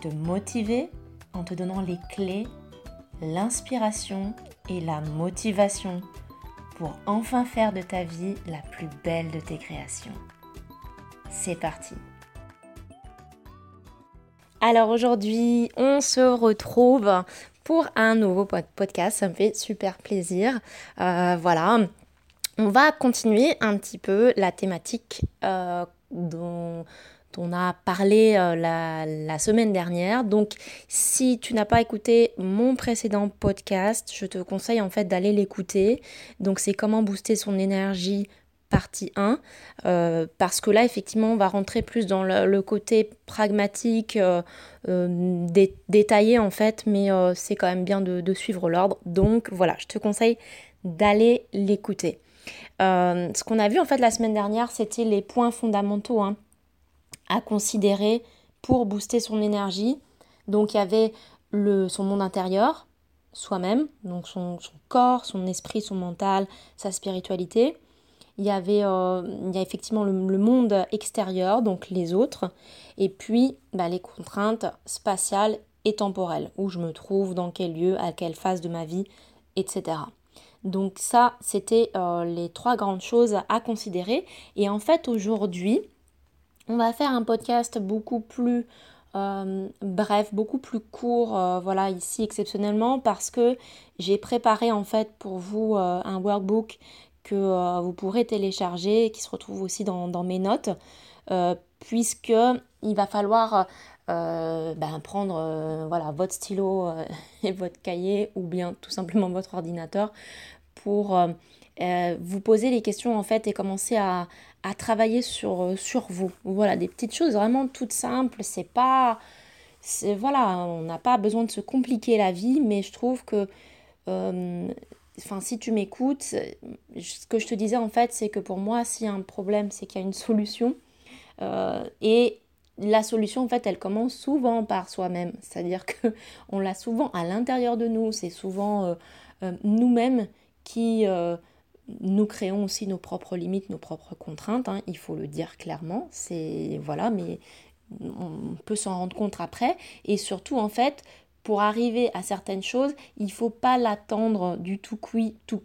te motiver en te donnant les clés, l'inspiration et la motivation pour enfin faire de ta vie la plus belle de tes créations. C'est parti alors aujourd'hui, on se retrouve pour un nouveau podcast. Ça me fait super plaisir. Euh, voilà. On va continuer un petit peu la thématique euh, dont on a parlé euh, la, semaine dernière. Donc, si tu n'as pas écouté mon précédent podcast, je te conseille en fait d'aller l'écouter. Donc, c'est comment booster son énergie partie 1, euh, parce que là, effectivement, on va rentrer plus dans le, côté pragmatique, euh, détaillé en fait, mais c'est quand même bien de, suivre l'ordre. Donc voilà, je te conseille d'aller l'écouter. ce qu'on a vu en fait la semaine dernière, c'était les points fondamentaux hein, à considérer pour booster son énergie. Donc il y avait le, son monde intérieur, soi-même, donc son, corps, son esprit, son mental, sa spiritualité il y avait euh, il y a effectivement le, monde extérieur, donc les autres, et puis bah, les contraintes spatiales et temporelles, où je me trouve, dans quel lieu, à quelle phase de ma vie, etc. Donc ça, c'était euh, les trois grandes choses à considérer. Et en fait, aujourd'hui, on va faire un podcast beaucoup plus euh, bref, beaucoup plus court, voilà, ici exceptionnellement, parce que j'ai préparé en fait pour vous un workbook que euh, vous pourrez télécharger et qui se retrouve aussi dans, mes notes, euh, puisque il va falloir euh, ben, prendre voilà, votre stylo et votre cahier ou bien tout simplement votre ordinateur pour vous poser les questions en fait et commencer à, travailler sur, sur vous. Voilà, des petites choses vraiment toutes simples, c'est pas... Voilà, on n'a pas besoin de se compliquer la vie, mais je trouve que enfin, si tu m'écoutes, ce que je te disais en fait, c'est que pour moi, s'il y a un problème, c'est qu'il y a une solution. Euh, et la solution, en fait, elle commence souvent par soi-même. C'est-à-dire que on l'a souvent à l'intérieur de nous. C'est souvent euh, euh, nous-mêmes qui nous créons aussi nos propres limites, nos propres contraintes. Hein. il faut le dire clairement. C'est voilà, mais on peut s'en rendre compte après. Et surtout, en fait, pour arriver à certaines choses, il ne faut pas l'attendre du tout cuit, tout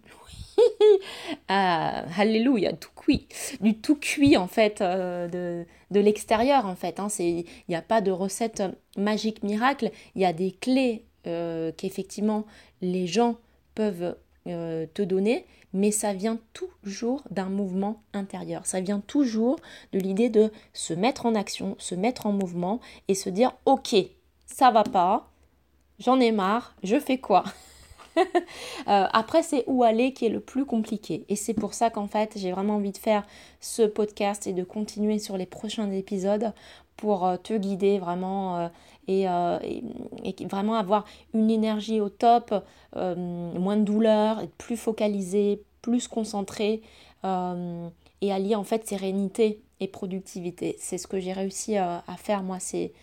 ah, alléluia, cuit, du tout cuit en fait euh, de, de l'extérieur en fait. Hein, il n'y a pas de recette magique miracle, il y a des clés euh, qu'effectivement les gens peuvent euh, te donner, mais ça vient toujours d'un mouvement intérieur. Ça vient toujours de l'idée de se mettre en action, se mettre en mouvement et se dire ok, ça va pas, j'en ai marre, je fais quoi? euh, après, c'est où aller qui est le plus compliqué. Et c'est pour ça qu'en fait, j'ai vraiment envie de faire ce podcast et de continuer sur les prochains épisodes pour euh, te guider vraiment euh, et, vraiment avoir une énergie au top, moins de douleur, être plus focalisé, plus concentré et allier en fait sérénité et productivité. C'est ce que j'ai réussi à faire moi. C'est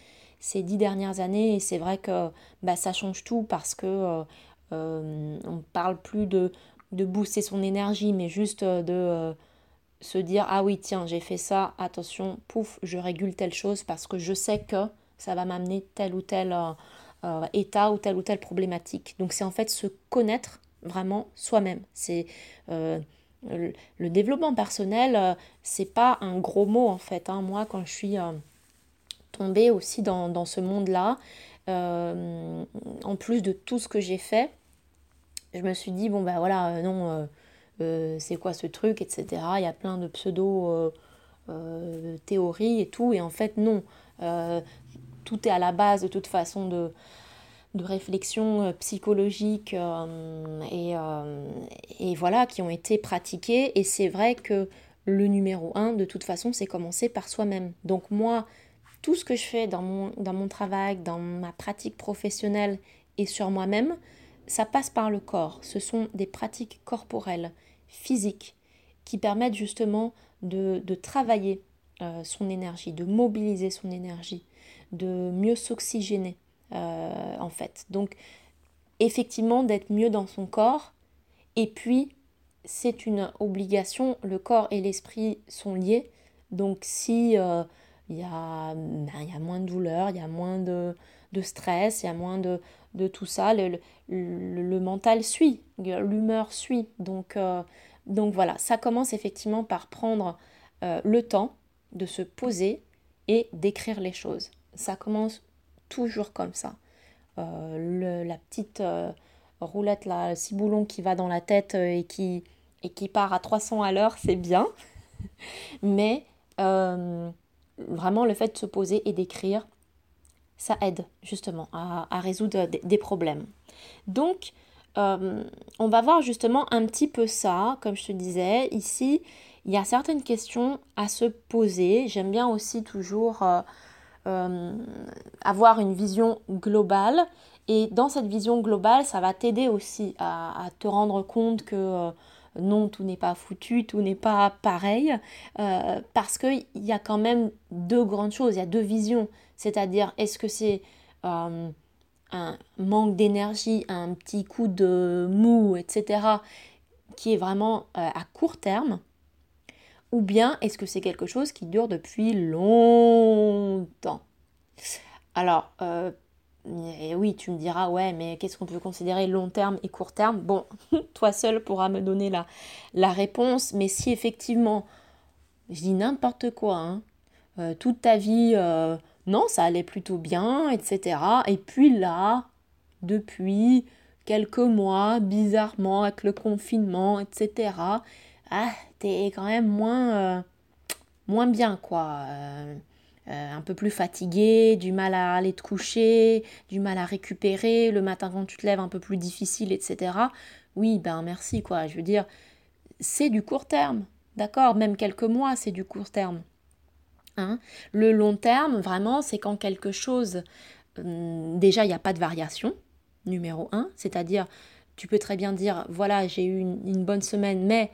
ces dix dernières années et c'est vrai que bah, ça change tout parce que euh, euh, on parle plus de, de booster son énergie mais juste de euh, se dire ah oui tiens j'ai fait ça attention pouf je régule telle chose parce que je sais que ça va m'amener tel ou tel état ou telle ou telle problématique donc c'est en fait se connaître vraiment soi-même c'est le, développement personnel c'est pas un gros mot en fait hein. moi quand je suis tomber aussi dans, ce monde-là. Euh, en plus de tout ce que j'ai fait, je me suis dit, bon ben voilà, euh, non, euh, c'est quoi ce truc, etc. Il y a plein de pseudo théories et tout, et en fait non. tout est à la base de toute façon de, de réflexion psychologique et, et, voilà, qui ont été pratiquées. Et c'est vrai que le numéro un, de toute façon, c'est commencer par soi-même. Donc moi, tout ce que je fais dans mon, dans mon travail, dans ma pratique professionnelle et sur moi-même, ça passe par le corps. Ce sont des pratiques corporelles, physiques, qui permettent justement de, travailler euh, son énergie, de mobiliser son énergie, de mieux s'oxygéner, euh, en fait. Donc, effectivement, d'être mieux dans son corps. Et puis, c'est une obligation, le corps et l'esprit sont liés. Donc, si euh, il y, y a moins de douleur, il y a moins de, de stress, il y a moins de, tout ça. Le, le, mental suit, l'humeur suit. Donc, euh, donc voilà, ça commence effectivement par prendre euh, le temps de se poser et d'écrire les choses. Ça commence toujours comme ça. Euh, la petite roulette, là, ciboulon qui va dans la tête et qui, et qui part à 300 à l'heure, c'est bien. Mais vraiment, le fait de se poser et d'écrire, ça aide justement à, résoudre des, problèmes. Donc, euh, on va voir justement un petit peu ça, comme je te disais. Ici, il y a certaines questions à se poser. J'aime bien aussi toujours euh, euh, avoir une vision globale. Et dans cette vision globale, ça va t'aider aussi à, te rendre compte que non, tout n'est pas foutu, tout n'est pas pareil, parce qu'il y a quand même deux grandes choses, il y a deux visions. C'est-à-dire, est-ce que c'est euh, un manque d'énergie, un petit coup de mou, etc., qui est vraiment euh, à court terme Ou bien est-ce que c'est quelque chose qui dure depuis longtemps? Alors, euh, oui, tu me diras, ouais, mais qu'est-ce qu'on peut considérer long terme et court terme? Bon, toi seul pourras me donner la, réponse, mais si effectivement, je dis n'importe quoi, hein, toute ta vie, non, ça allait plutôt bien, etc. Et puis là, depuis quelques mois, bizarrement, avec le confinement, etc., ah, t'es quand même moins, euh, moins bien, quoi. Euh, un peu plus fatigué, du mal à aller te coucher, du mal à récupérer, le matin quand tu te lèves un peu plus difficile, etc. Oui, ben merci, quoi. Je veux dire, c'est du court terme, d'accord? Même quelques mois, c'est du court terme. Hein? Le long terme, vraiment, c'est quand quelque chose, hum, déjà, il n'y a pas de variation, numéro un, c'est-à-dire, tu peux très bien dire, voilà, j'ai eu une, bonne semaine, mais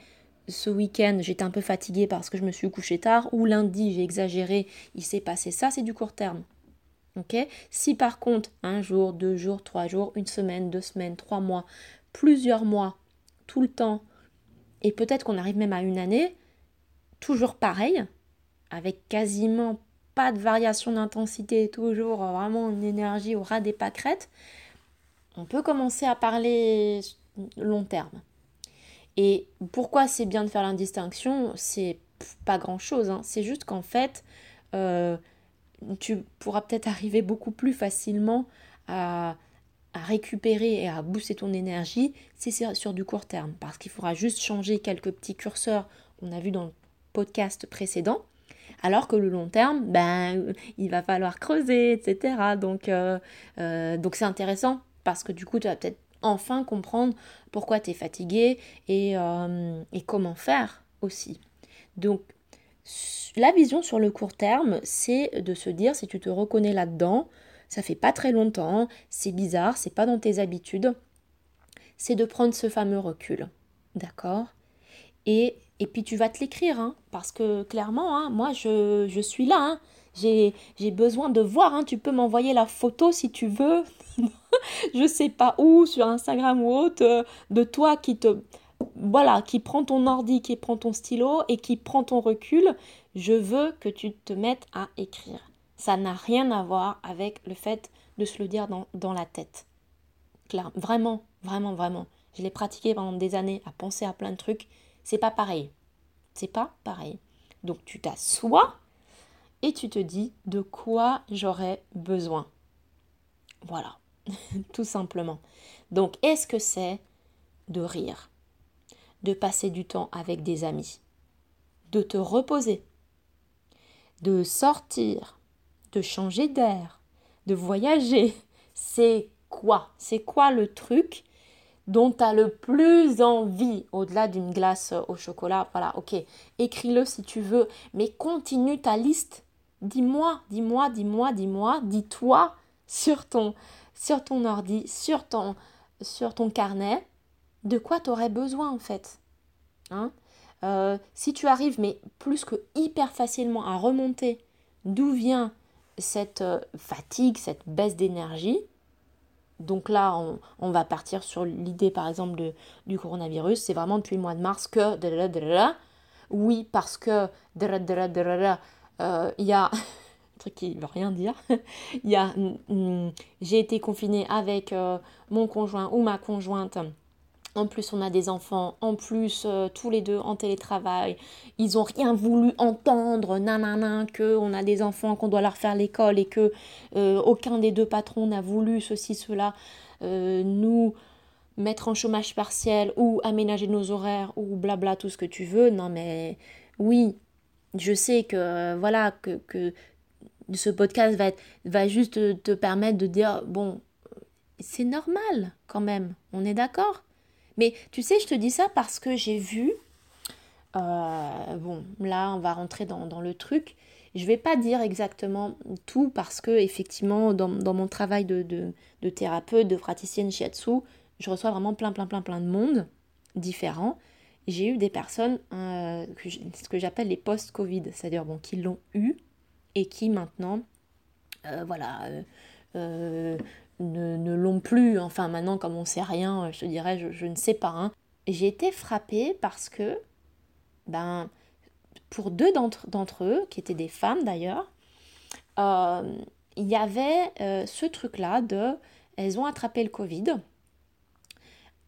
ce week-end, j'étais un peu fatiguée parce que je me suis couché tard, ou lundi, j'ai exagéré, il s'est passé ça, c'est du court terme. Ok? Si par contre, un jour, deux jours, trois jours, une semaine, deux semaines, trois mois, plusieurs mois, tout le temps, et peut-être qu'on arrive même à une année, toujours pareil, avec quasiment pas de variation d'intensité, toujours vraiment une énergie au ras des pâquerettes, on peut commencer à parler long terme. Et pourquoi c'est bien de faire l'indistinction C'est pas grand chose, hein. c'est juste qu'en fait, euh, tu pourras peut-être arriver beaucoup plus facilement à, à, récupérer et à booster ton énergie si c'est sur du court terme, parce qu'il faudra juste changer quelques petits curseurs qu'on a vu dans le podcast précédent alors que le long terme, ben, il va falloir creuser, etc. Donc, euh, euh, donc c'est intéressant parce que du coup, tu vas peut-être enfin comprendre pourquoi tu es fatigué et, euh, et, comment faire aussi. Donc, la vision sur le court terme, c'est de se dire si tu te reconnais là-dedans, ça fait pas très longtemps, c'est bizarre, c'est pas dans tes habitudes, c'est de prendre ce fameux recul. D'accord? Et et puis tu vas te l'écrire, hein, parce que clairement, hein, moi je, je, suis là. Hein. J'ai, besoin de voir. Hein. tu peux m'envoyer la photo si tu veux. je sais pas où, sur Instagram ou autre, euh, de toi qui te. Voilà, qui prend ton ordi, qui prend ton stylo et qui prend ton recul. Je veux que tu te mettes à écrire. Ça n'a rien à voir avec le fait de se le dire dans, dans la tête. Claire, vraiment, vraiment, vraiment. Je l'ai pratiqué pendant des années à penser à plein de trucs c'est pas pareil. C'est pas pareil. Donc tu t'assois et tu te dis de quoi j'aurais besoin. Voilà, tout simplement. Donc est-ce que c'est de rire, de passer du temps avec des amis, de te reposer, de sortir, de changer d'air, de voyager? C'est quoi? C'est quoi le truc dont tu as le plus envie au-delà d'une glace au chocolat, voilà, ok, écris-le si tu veux, mais continue ta liste Dis-moi, dis-moi, dis-moi, dis-moi, dis-toi sur ton, sur ton ordi, sur ton, sur ton carnet, de quoi tu besoin en fait. Hein? Euh, si tu arrives, mais plus que hyper facilement à remonter d'où vient cette euh, fatigue, cette baisse d'énergie, donc là, on, va partir sur l'idée, par exemple, de, du coronavirus. C'est vraiment depuis le mois de mars que... Oui, parce que... Euh, il y a... un truc qui veut rien dire. Il y a... J'ai été confinée avec mon conjoint ou ma conjointe en plus, on a des enfants, en plus, euh, tous les deux en télétravail. Ils ont rien voulu entendre, nanana, que on a des enfants, qu'on doit leur faire l'école et que euh, aucun des deux patrons n'a voulu ceci, cela, euh, nous mettre en chômage partiel ou aménager nos horaires ou blabla, tout ce que tu veux. Non, mais oui, je sais que, voilà, que, que ce podcast va, être, va juste te permettre de dire, bon, c'est normal quand même, on est d'accord mais tu sais, je te dis ça parce que j'ai vu, euh, bon, là, on va rentrer dans, le truc. Je ne vais pas dire exactement tout parce que, effectivement, dans, mon travail de, de, thérapeute, de praticienne shiatsu, je reçois vraiment plein, plein, plein, plein de monde différents. J'ai eu des personnes, euh, ce que j'appelle les post-Covid, c'est-à-dire bon, qui l'ont eu et qui maintenant, euh, voilà, ne, l'ont plus. Enfin, maintenant, comme on sait rien, je dirais, je, ne sais pas. Hein. J'ai été frappée parce que, ben, pour deux d'entre eux, qui étaient des femmes d'ailleurs, euh, il y avait euh, ce truc-là de. Elles ont attrapé le Covid.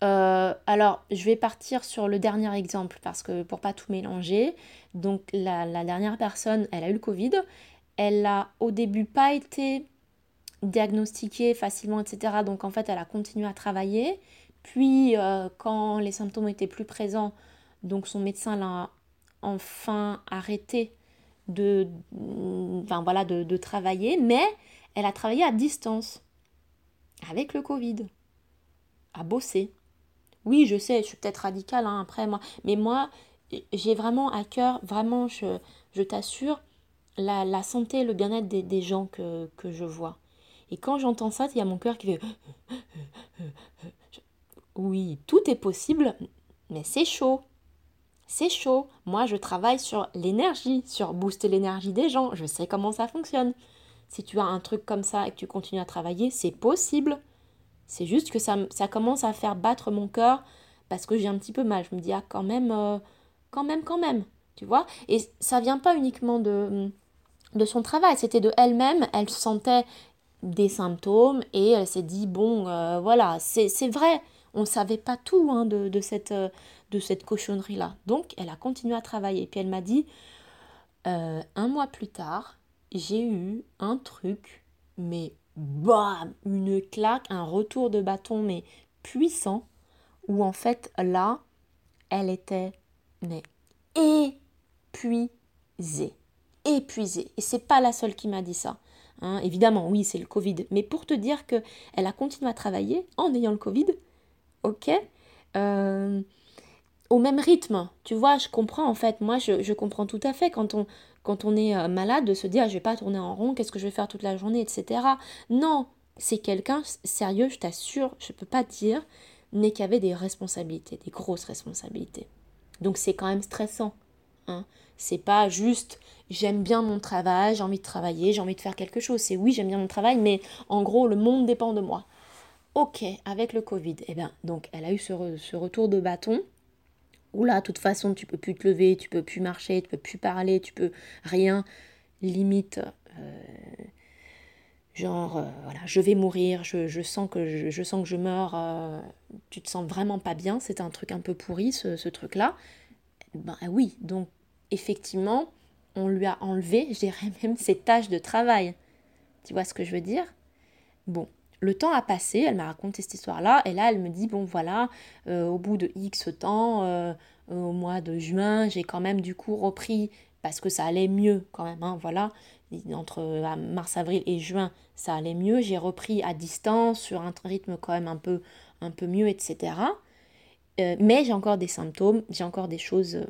Euh, alors, je vais partir sur le dernier exemple parce que pour pas tout mélanger. Donc, la, dernière personne, elle a eu le Covid. Elle a au début pas été diagnostiquée facilement, etc. Donc en fait, elle a continué à travailler. Puis, euh, quand les symptômes étaient plus présents, donc son médecin l'a enfin arrêté de, de, travailler, mais elle a travaillé à distance avec le Covid, à bosser. Oui, je sais, je suis peut-être radicale hein, après moi, mais moi, j'ai vraiment à cœur, vraiment, je, t'assure, la, la, santé le bien-être des, des gens que, que je vois. Et quand j'entends ça, il y a mon cœur qui fait... Oui, tout est possible, mais c'est chaud. C'est chaud. Moi, je travaille sur l'énergie, sur booster l'énergie des gens. Je sais comment ça fonctionne. Si tu as un truc comme ça et que tu continues à travailler, c'est possible. C'est juste que ça, ça, commence à faire battre mon cœur parce que j'ai un petit peu mal. Je me dis, ah, quand même, euh, quand même, quand même. Tu vois Et ça vient pas uniquement de, de son travail, c'était de elle-même. Elle sentait des symptômes et elle s'est dit bon euh, voilà c'est vrai on ne savait pas tout hein, de, cette, euh, de cette cochonnerie là donc elle a continué à travailler puis elle m'a dit un mois plus tard j'ai eu un truc mais bam une claque un retour de bâton mais puissant où en fait là elle était mais épuisée épuisée et c'est pas la seule qui m'a dit ça Hein, évidemment, oui, c'est le Covid. Mais pour te dire qu'elle a continué à travailler en ayant le Covid, ok euh, Au même rythme, tu vois, je comprends en fait. Moi, je, comprends tout à fait quand on, quand on est euh, malade de se dire je vais pas tourner en rond, qu'est-ce que je vais faire toute la journée, etc. Non, c'est quelqu'un, sérieux, je t'assure, je peux pas dire, n'est qui avait des responsabilités, des grosses responsabilités. Donc c'est quand même stressant. Hein. C'est pas juste j'aime bien mon travail, j'ai envie de travailler, j'ai envie de faire quelque chose. C'est oui, j'aime bien mon travail, mais en gros, le monde dépend de moi. Ok, avec le Covid, eh bien, donc elle a eu ce, retour de bâton où là, de toute façon, tu peux plus te lever, tu peux plus marcher, tu peux plus parler, tu peux rien. Limite, euh, genre, euh, voilà, je vais mourir, je, sens, que je, meurs, euh, tu te sens vraiment pas bien, c'est un truc un peu pourri, ce, ce truc-là. Ben oui, donc effectivement, on lui a enlevé, je dirais même, ses tâches de travail. Tu vois ce que je veux dire? Bon, le temps a passé, elle m'a raconté cette histoire-là, et là elle me dit, bon voilà, euh, au bout de X temps, euh, au mois de juin, j'ai quand même du coup repris, parce que ça allait mieux quand même, hein, voilà, entre euh, mars, avril et juin, ça allait mieux, j'ai repris à distance, sur un rythme quand même un peu, un peu mieux, etc. mais j'ai encore des symptômes, j'ai encore des choses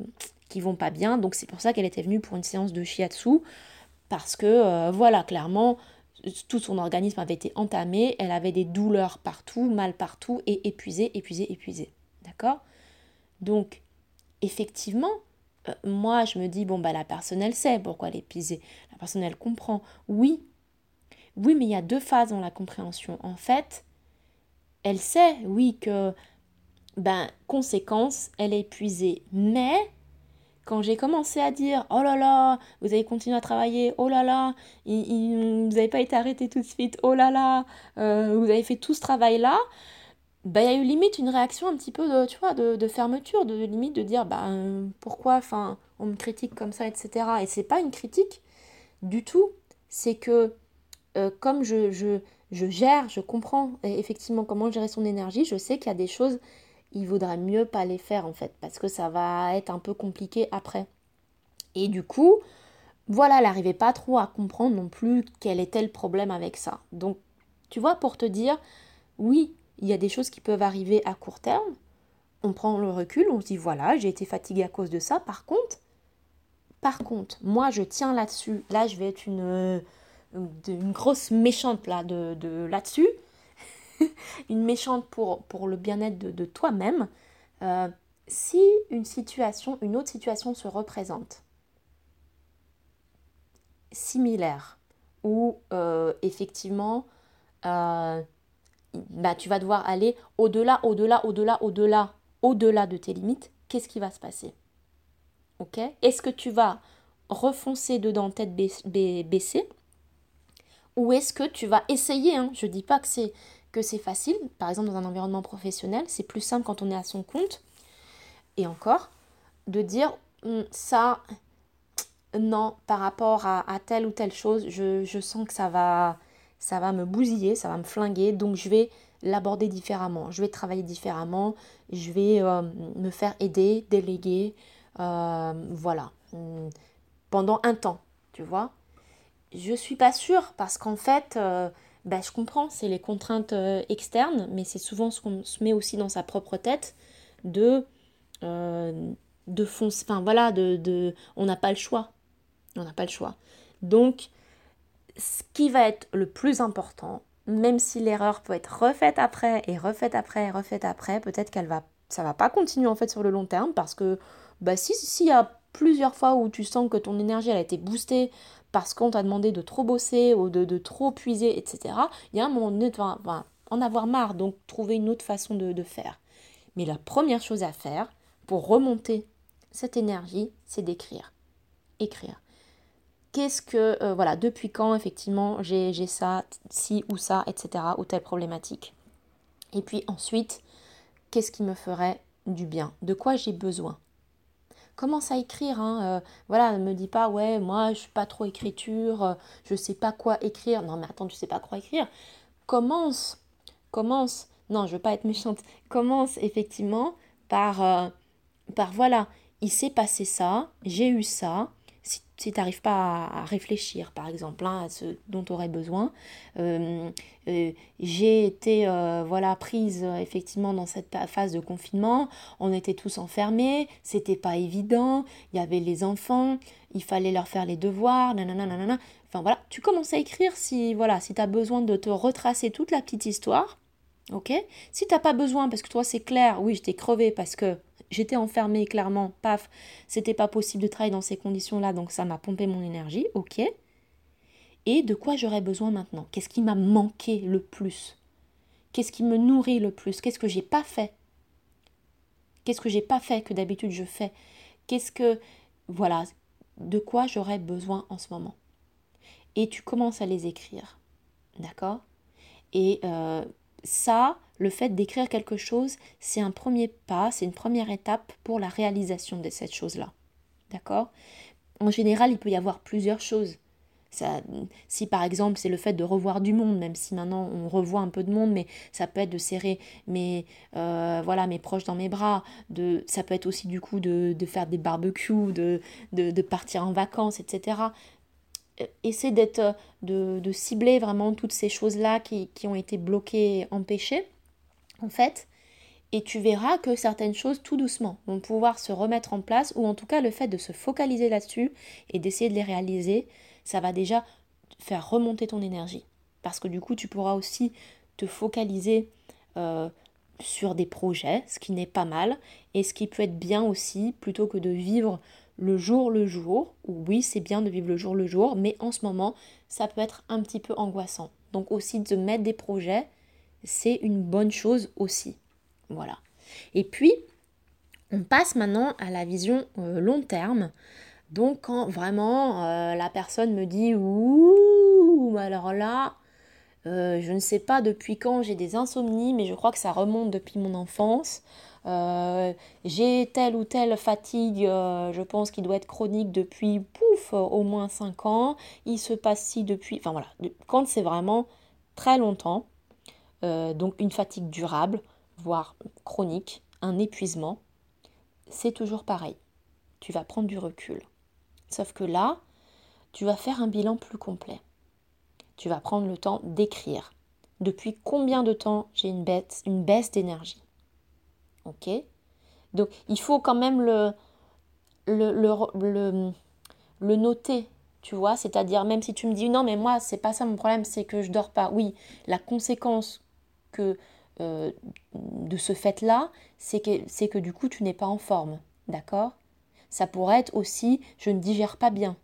qui vont pas bien. Donc c'est pour ça qu'elle était venue pour une séance de shiatsu. parce que, euh, voilà, clairement, tout son organisme avait été entamé, elle avait des douleurs partout, mal partout, et épuisée, épuisée, épuisée. D'accord? Donc, effectivement, euh, moi, je me dis, bon, bah, la personne, elle sait pourquoi elle est épuisée. La personne, elle comprend. Oui, oui, mais il y a deux phases dans la compréhension. En fait, elle sait, oui, que, ben, conséquence, elle est épuisée. Mais quand j'ai commencé à dire oh là là, vous avez continué à travailler, oh là là, vous n'avez pas été arrêté tout de suite, oh là là, euh, vous avez fait tout ce travail-là, bah, il y a eu limite une réaction un petit peu de, tu vois, de, fermeture, de limite de dire bah, pourquoi enfin, on me critique comme ça, etc. Et c'est pas une critique du tout, c'est que euh, comme je, je, je gère, je comprends effectivement comment gérer son énergie, je sais qu'il y a des choses il vaudrait mieux pas les faire en fait, parce que ça va être un peu compliqué après. Et du coup, voilà, elle n'arrivait pas trop à comprendre non plus quel était le problème avec ça. Donc, tu vois, pour te dire, oui, il y a des choses qui peuvent arriver à court terme, on prend le recul, on se dit, voilà, j'ai été fatiguée à cause de ça, par contre, par contre, moi je tiens là-dessus, là je vais être une, une grosse méchante là de là-dessus, une méchante pour, pour le bien-être de, toi-même, euh, si une situation, une autre situation se représente similaire, où euh, effectivement euh, bah, tu vas devoir aller au-delà, au-delà, au-delà, au-delà, au-delà de tes limites, qu'est-ce qui va se passer? Ok? Est-ce que tu vas refoncer dedans tête baissée? Ou est-ce que tu vas essayer hein, Je dis pas que c'est c'est facile, par exemple dans un environnement professionnel, c'est plus simple quand on est à son compte. Et encore, de dire hum, ça, non, par rapport à, telle ou telle chose, je, sens que ça va, ça va me bousiller, ça va me flinguer, donc je vais l'aborder différemment, je vais travailler différemment, je vais euh, me faire aider, déléguer, euh, voilà, hum, pendant un temps, tu vois. Je suis pas sûre parce qu'en fait, euh, bah, je comprends, c'est les contraintes euh, externes, mais c'est souvent ce qu'on se met aussi dans sa propre tête de, euh, de foncer. Enfin voilà, de, de on n'a pas le choix. On n'a pas le choix. Donc, ce qui va être le plus important, même si l'erreur peut être refaite après et refaite après et refaite après, peut-être qu'elle va, ça va pas continuer en fait sur le long terme parce que bah si s'il y a plusieurs fois où tu sens que ton énergie a été boostée parce qu'on t'a demandé de trop bosser ou de, trop puiser, etc., il y a un moment donné, en avoir marre, donc trouver une autre façon de, faire. Mais la première chose à faire pour remonter cette énergie, c'est d'écrire. Écrire. Qu'est-ce que, euh, voilà, depuis quand effectivement j'ai ça, ci ou ça, etc., ou telle problématique. Et puis ensuite, qu'est-ce qui me ferait du bien? De quoi j'ai besoin? Commence à écrire. Hein, euh, voilà, ne me dis pas, ouais, moi, je suis pas trop écriture, euh, je sais pas quoi écrire. Non, mais attends, tu sais pas quoi écrire. Commence, commence. Non, je veux pas être méchante. Commence effectivement par, euh, par voilà, il s'est passé ça, j'ai eu ça, si tu n'arrives pas à, réfléchir, par exemple, hein, à ce dont tu aurais besoin. Euh, euh, j'ai été euh, voilà prise effectivement dans cette phase de confinement. On était tous enfermés, c'était pas évident. Il y avait les enfants, il fallait leur faire les devoirs, nanana, nanana. Enfin voilà, tu commences à écrire si voilà si tu as besoin de te retracer toute la petite histoire. Ok? Si tu n'as pas besoin, parce que toi c'est clair, oui, j'étais crevé parce que j'étais enfermée, clairement, paf, c'était pas possible de travailler dans ces conditions-là, donc ça m'a pompé mon énergie, ok. Et de quoi j'aurais besoin maintenant? Qu'est-ce qui m'a manqué le plus? Qu'est-ce qui me nourrit le plus? Qu'est-ce que j'ai pas fait? Qu'est-ce que j'ai pas fait que d'habitude je fais? Qu'est-ce que. Voilà, de quoi j'aurais besoin en ce moment? Et tu commences à les écrire. D'accord? Et euh, ça, le fait d'écrire quelque chose, c'est un premier pas, c'est une première étape pour la réalisation de cette chose-là. D'accord? En général, il peut y avoir plusieurs choses. Si par exemple c'est le fait de revoir du monde, même si maintenant on revoit un peu de monde, mais ça peut être de serrer mes, euh, voilà, mes proches dans mes bras, ça peut être aussi du coup de, faire des barbecues, de, partir en vacances, etc. Euh, essaie d'être, de, de, cibler vraiment toutes ces choses-là qui ont été bloquées, empêchées en fait, et tu verras que certaines choses, tout doucement, vont pouvoir se remettre en place, ou en tout cas le fait de se focaliser là-dessus et d'essayer de les réaliser, ça va déjà faire remonter ton énergie. Parce que du coup, tu pourras aussi te focaliser euh, sur des projets, ce qui n'est pas mal, et ce qui peut être bien aussi, plutôt que de vivre le jour le jour. Oui, c'est bien de vivre le jour le jour, mais en ce moment, ça peut être un petit peu angoissant. Donc aussi de mettre des projets, c'est une bonne chose aussi. Voilà. Et puis, on passe maintenant à la vision euh, long terme. Donc quand vraiment euh, la personne me dit ouh, alors là, euh, je ne sais pas depuis quand j'ai des insomnies, mais je crois que ça remonte depuis mon enfance. j'ai telle ou telle fatigue, je pense qu'il doit être chronique depuis pouf, au moins 5 ans. Il se passe si depuis. Enfin voilà, quand c'est vraiment très longtemps, donc une fatigue durable, voire chronique, un épuisement, c'est toujours pareil. Tu vas prendre du recul. Sauf que là, tu vas faire un bilan plus complet. Tu vas prendre le temps d'écrire. Depuis combien de temps j'ai une baisse, une baisse d'énergie? Ok? Donc il faut quand même le, le, le, le, noter, tu vois, c'est-à-dire même si tu me dis non mais moi c'est pas ça mon problème, c'est que je dors pas. Oui, la conséquence que euh, de ce fait-là, c'est que, que du coup tu n'es pas en forme. D'accord? Ça pourrait être aussi je ne digère pas bien.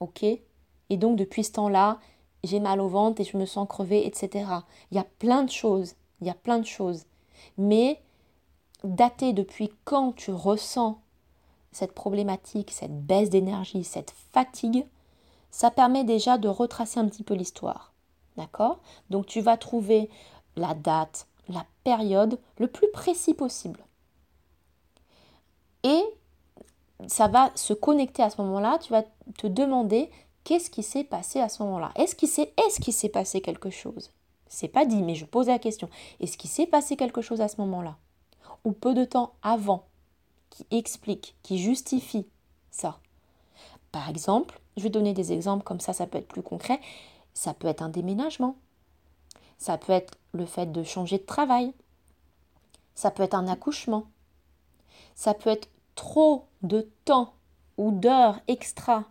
Ok? Et donc depuis ce temps-là, j'ai mal au ventre et je me sens crevée, etc. Il y a plein de choses. Il y a plein de choses. Mais dater depuis quand tu ressens cette problématique, cette baisse d'énergie, cette fatigue, ça permet déjà de retracer un petit peu l'histoire. D'accord? Donc tu vas trouver la date, la période le plus précis possible. Et ça va se connecter à ce moment-là, tu vas te demander qu'est-ce qui s'est passé à ce moment-là. Est-ce qu'il s'est est qu'il s'est passé quelque chose? C'est pas dit, mais je pose la question. Est-ce qu'il s'est passé quelque chose à ce moment-là? Ou peu de temps avant qui explique, qui justifie ça Par exemple, je vais donner des exemples comme ça, ça peut être plus concret. Ça peut être un déménagement. Ça peut être le fait de changer de travail. Ça peut être un accouchement. Ça peut être trop de temps ou d'heures extra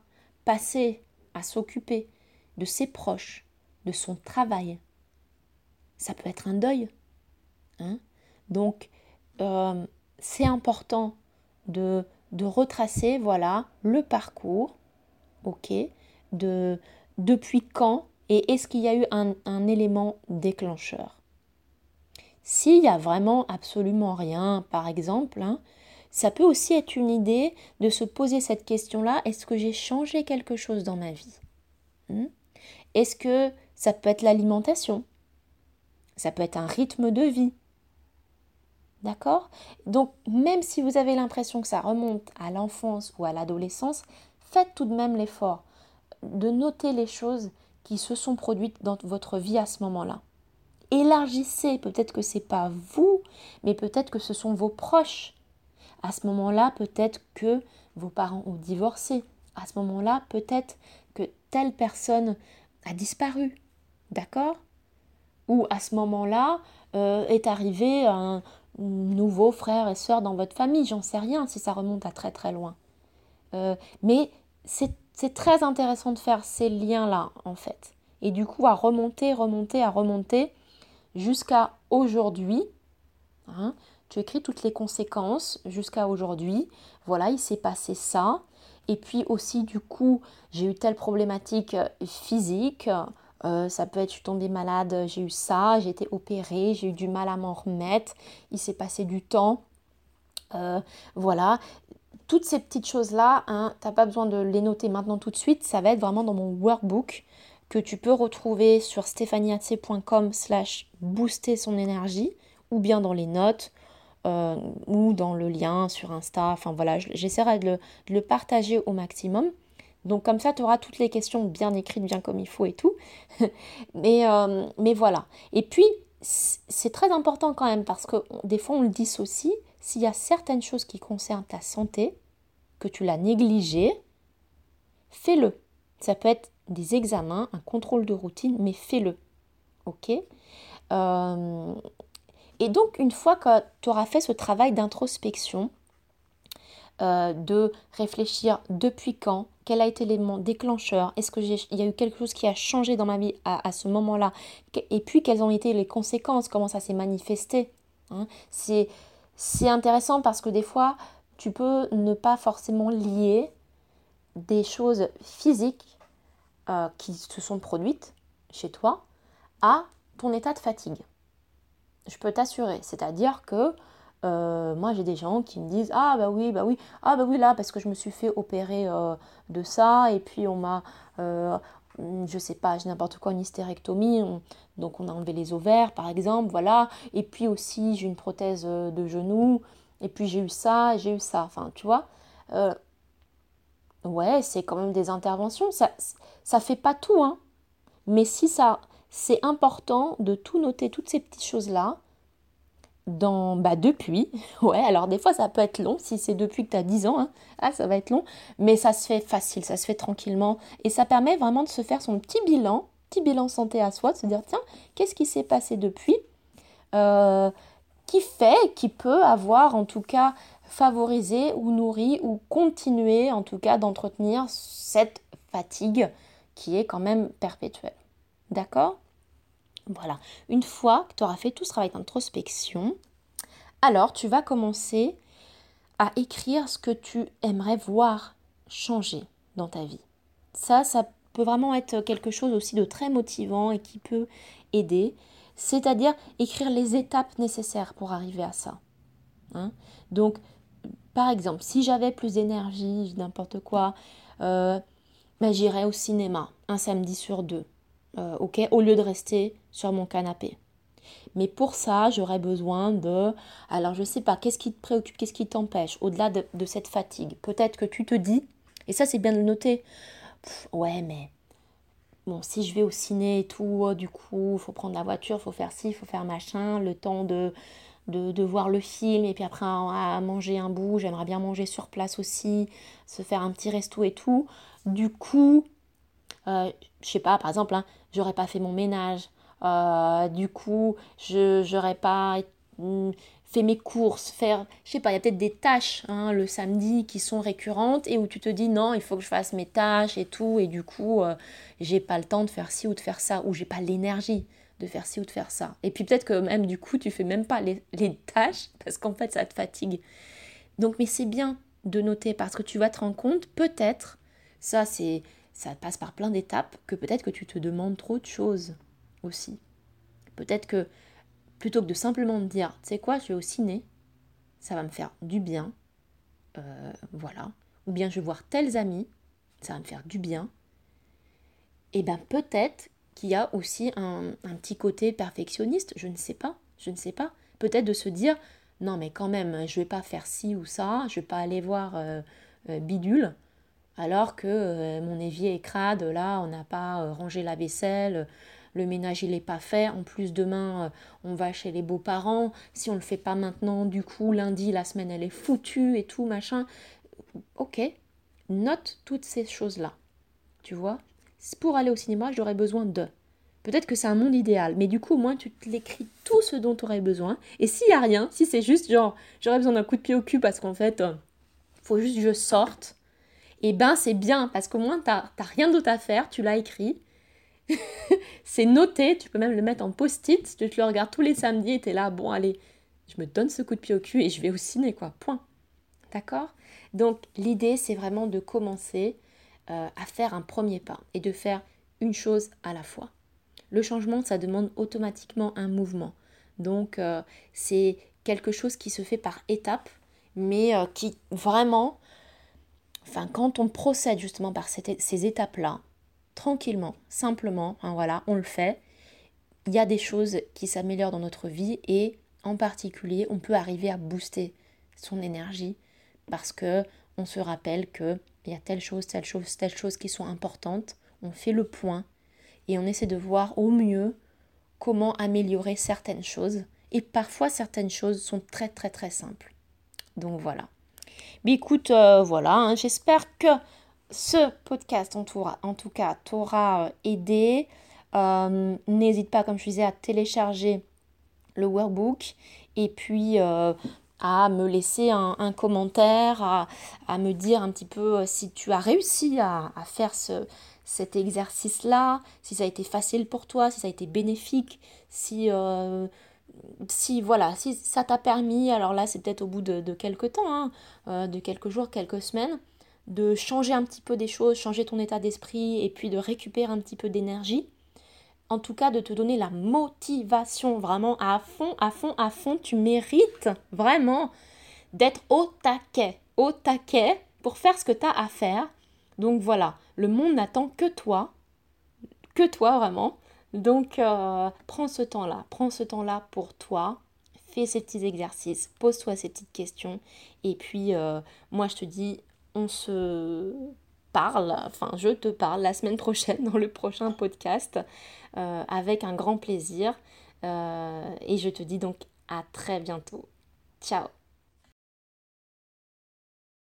passées à s'occuper de ses proches, de son travail. Ça peut être un deuil. Hein. Donc, euh, c'est important de, retracer voilà, le parcours, ok, de depuis quand et est-ce qu'il y a eu un, élément déclencheur S'il y a vraiment absolument rien, par exemple, hein, ça peut aussi être une idée de se poser cette question-là, est-ce que j'ai changé quelque chose dans ma vie hmm? Est-ce que ça peut être l'alimentation? Ça peut être un rythme de vie D'accord? Donc même si vous avez l'impression que ça remonte à l'enfance ou à l'adolescence, faites tout de même l'effort de noter les choses qui se sont produites dans votre vie à ce moment-là. Élargissez, peut-être que ce n'est pas vous, mais peut-être que ce sont vos proches. À ce moment-là, peut-être que vos parents ont divorcé. À ce moment-là, peut-être que telle personne a disparu. D'accord? Ou à ce moment-là, euh, est arrivé un nouveau frère et sœur dans votre famille. J'en sais rien si ça remonte à très très loin. Euh, mais c'est c'est très intéressant de faire ces liens-là, en fait. Et du coup, à remonter, remonter, à remonter jusqu'à aujourd'hui. Hein, tu écris toutes les conséquences jusqu'à aujourd'hui. Voilà, il s'est passé ça. Et puis aussi, du coup, j'ai eu telle problématique physique. Euh, ça peut être, je suis tombée malade, j'ai eu ça, j'ai été opérée, j'ai eu du mal à m'en remettre. Il s'est passé du temps. Euh, voilà, toutes ces petites choses-là, hein, tu n'as pas besoin de les noter maintenant tout de suite, ça va être vraiment dans mon workbook que tu peux retrouver sur stéphaniatse.com slash booster son énergie ou bien dans les notes euh, ou dans le lien sur Insta. Enfin voilà, j'essaierai de, le, partager au maximum. Donc comme ça, tu auras toutes les questions bien écrites, bien comme il faut et tout. mais, euh, mais voilà. Et puis, c'est très important quand même parce que des fois on le dissocie. S'il y a certaines choses qui concernent ta santé, que tu l'as négligé, fais-le. Ça peut être des examens, un contrôle de routine, mais fais-le. Ok? Euh, Et donc, une fois que tu auras fait ce travail d'introspection, euh, de réfléchir depuis quand, quel a été l'élément déclencheur, est-ce qu'il y a eu quelque chose qui a changé dans ma vie à, ce moment-là, et puis quelles ont été les conséquences, comment ça s'est manifesté. Hein? C'est intéressant parce que des fois, tu peux ne pas forcément lier des choses physiques euh, qui se sont produites chez toi à ton état de fatigue. Je peux t'assurer, c'est-à-dire que euh, moi j'ai des gens qui me disent ah bah oui bah oui ah bah oui là parce que je me suis fait opérer euh, de ça et puis on m'a je sais pas j'ai n'importe quoi une hystérectomie donc on a enlevé les ovaires par exemple voilà. Et puis aussi j'ai une prothèse de genou et puis j'ai eu ça j'ai eu ça. Enfin tu vois ouais c'est quand même des interventions ça ça fait pas tout hein mais si ça c'est important de tout noter toutes ces petites choses là dans, bah, depuis. Ouais, alors des fois ça peut être long, si c'est depuis que tu as 10 ans, hein. ah, ça va être long, mais ça se fait facile, ça se fait tranquillement, et ça permet vraiment de se faire son petit bilan, petit bilan santé à soi, de se dire, tiens, qu'est-ce qui s'est passé depuis euh, Qui fait, qui peut avoir en tout cas favorisé ou nourri ou continuer en tout cas d'entretenir cette fatigue qui est quand même perpétuelle. D'accord? Voilà, une fois que tu auras fait tout ce travail d'introspection, alors tu vas commencer à écrire ce que tu aimerais voir changer dans ta vie. Ça, ça peut vraiment être quelque chose aussi de très motivant et qui peut aider, c'est-à-dire écrire les étapes nécessaires pour arriver à ça. Hein. Donc, par exemple, si j'avais plus d'énergie, n'importe quoi, euh, ben, j'irais au cinéma un samedi sur deux. Euh, au lieu de rester sur mon canapé. Mais pour ça, j'aurais besoin de... Alors, je ne sais pas, qu'est-ce qui te préoccupe, qu'est-ce qui t'empêche, au-delà de, cette fatigue? Peut-être que tu te dis, et ça c'est bien de le noter, ouais, mais bon, si je vais au ciné et tout, oh, du coup, il faut prendre la voiture, il faut faire ci, il faut faire machin, le temps de, de, voir le film, et puis après à, manger un bout, j'aimerais bien manger sur place aussi, se faire un petit resto et tout. Du coup, euh, je sais pas, par exemple, hein, j'aurais pas fait mon ménage, euh, du coup, je n'aurais pas mm, fait mes courses, faire, je sais pas, il y a peut-être des tâches hein, le samedi qui sont récurrentes et où tu te dis non, il faut que je fasse mes tâches et tout, et du coup, euh, j'ai pas le temps de faire ci ou de faire ça, ou j'ai pas l'énergie de faire ci ou de faire ça. Et puis peut-être que même du coup, tu fais même pas les, les tâches parce qu'en fait, ça te fatigue. Donc, mais c'est bien de noter parce que tu vas te rendre compte, peut-être, ça c'est ça passe par plein d'étapes, que peut-être que tu te demandes trop de choses aussi. Peut-être que plutôt que de simplement te dire, tu sais quoi, je vais au ciné, ça va me faire du bien, euh, voilà. Ou bien je vais voir tels amis, ça va me faire du bien. Et eh bien peut-être qu'il y a aussi un, petit côté perfectionniste, je ne sais pas, je ne sais pas. Peut-être de se dire, non mais quand même, je vais pas faire ci ou ça, je vais pas aller voir euh, euh, bidule, alors que mon évier est crade, là on n'a pas rangé la vaisselle, le ménage il n'est pas fait, en plus demain euh, on va chez les beaux-parents, si on le fait pas maintenant, du coup lundi la semaine elle est foutue et tout machin. Ok, note toutes ces choses-là. Tu vois Pour aller au cinéma, j'aurais besoin de. Peut-être que c'est un monde idéal, mais du coup, au moins, tu l'écris tout ce dont tu aurais besoin. Et s'il n'y a rien, si c'est juste genre, j'aurais besoin d'un coup de pied au cul parce qu'en fait, euh, faut juste que je sorte, et eh ben c'est bien parce qu'au moins, tu n'as rien d'autre à faire, tu l'as écrit, c'est noté, tu peux même le mettre en post-it, tu le regardes tous les samedis et tu es là, bon allez, je me donne ce coup de pied au cul et je vais au ciné, quoi, point. D'accord? Donc l'idée, c'est vraiment de commencer euh, à faire un premier pas et de faire une chose à la fois. Le changement, ça demande automatiquement un mouvement. Donc euh, c'est quelque chose qui se fait par étapes, mais euh, qui vraiment, enfin quand on procède justement par ces étapes-là, tranquillement, simplement, hein, voilà, on le fait. Il y a des choses qui s'améliorent dans notre vie et en particulier, on peut arriver à booster son énergie parce que on se rappelle que il y a telle chose, telle chose, telle chose qui sont importantes. On fait le point et on essaie de voir au mieux comment améliorer certaines choses. Et parfois, certaines choses sont très très très simples. Donc voilà. Mais écoute, euh, voilà, hein, j'espère que ce podcast, en tout, cas, t'aura euh, aidé. Euh, n'hésite pas, comme je disais, à télécharger le workbook. Et puis, à me laisser un, commentaire, à, me dire un petit peu euh, si tu as réussi à, faire ce, cet exercice-là, si ça a été facile pour toi, si ça a été bénéfique, si, euh, si voilà, si ça t'a permis, alors là c'est peut-être au bout de, quelques temps, hein, euh, de quelques jours, quelques semaines, de changer un petit peu des choses, changer ton état d'esprit et puis de récupérer un petit peu d'énergie en tout cas de te donner la motivation vraiment à fond, à fond, à fond. Tu mérites vraiment d'être au taquet, au taquet pour faire ce que tu as à faire. Donc voilà, le monde n'attend que toi, que toi vraiment. Donc euh, prends ce temps-là, prends ce temps-là pour toi. Fais ces petits exercices, pose-toi ces petites questions. Et puis, euh, moi, je te dis, on se parle, enfin je te parle la semaine prochaine dans le prochain podcast euh, avec un grand plaisir. Euh, et je te dis donc à très bientôt. Ciao